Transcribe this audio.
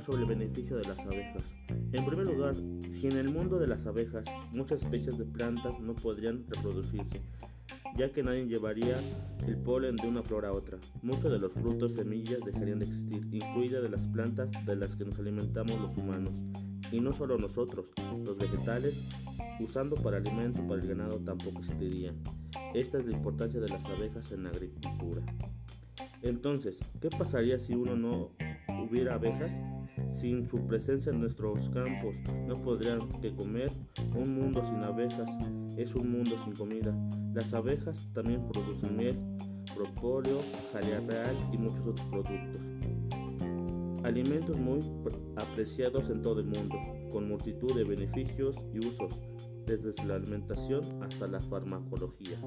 sobre el beneficio de las abejas. En primer lugar, si en el mundo de las abejas muchas especies de plantas no podrían reproducirse, ya que nadie llevaría el polen de una flor a otra. Muchos de los frutos semillas dejarían de existir, incluidas de las plantas de las que nos alimentamos los humanos. Y no solo nosotros, los vegetales, usando para alimento para el ganado tampoco existirían. Esta es la importancia de las abejas en la agricultura. Entonces, ¿qué pasaría si uno no hubiera abejas? Sin su presencia en nuestros campos no podrían que comer. Un mundo sin abejas es un mundo sin comida. Las abejas también producen miel, propóleo, jalea real y muchos otros productos. Alimentos muy apreciados en todo el mundo, con multitud de beneficios y usos, desde la alimentación hasta la farmacología.